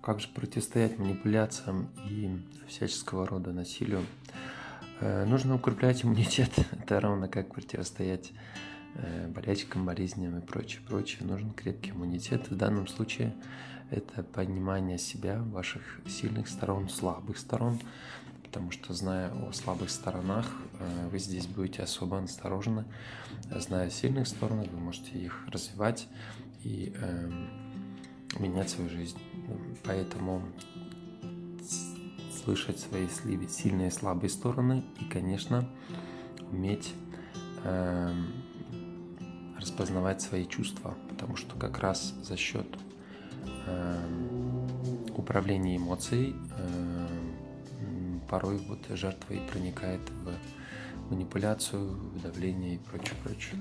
Как же противостоять манипуляциям и всяческого рода насилию? Э, нужно укреплять иммунитет, это равно как противостоять э, болячкам, болезням и прочее, прочее. Нужен крепкий иммунитет. В данном случае это понимание себя, ваших сильных сторон, слабых сторон, потому что зная о слабых сторонах, э, вы здесь будете особо осторожны. Зная сильных сторон, вы можете их развивать и эм, менять свою жизнь. Поэтому слышать свои сильные и слабые стороны и, конечно, уметь э, распознавать свои чувства, потому что как раз за счет э, управления эмоцией э, порой вот жертва и проникает в манипуляцию, в давление и прочее, прочее.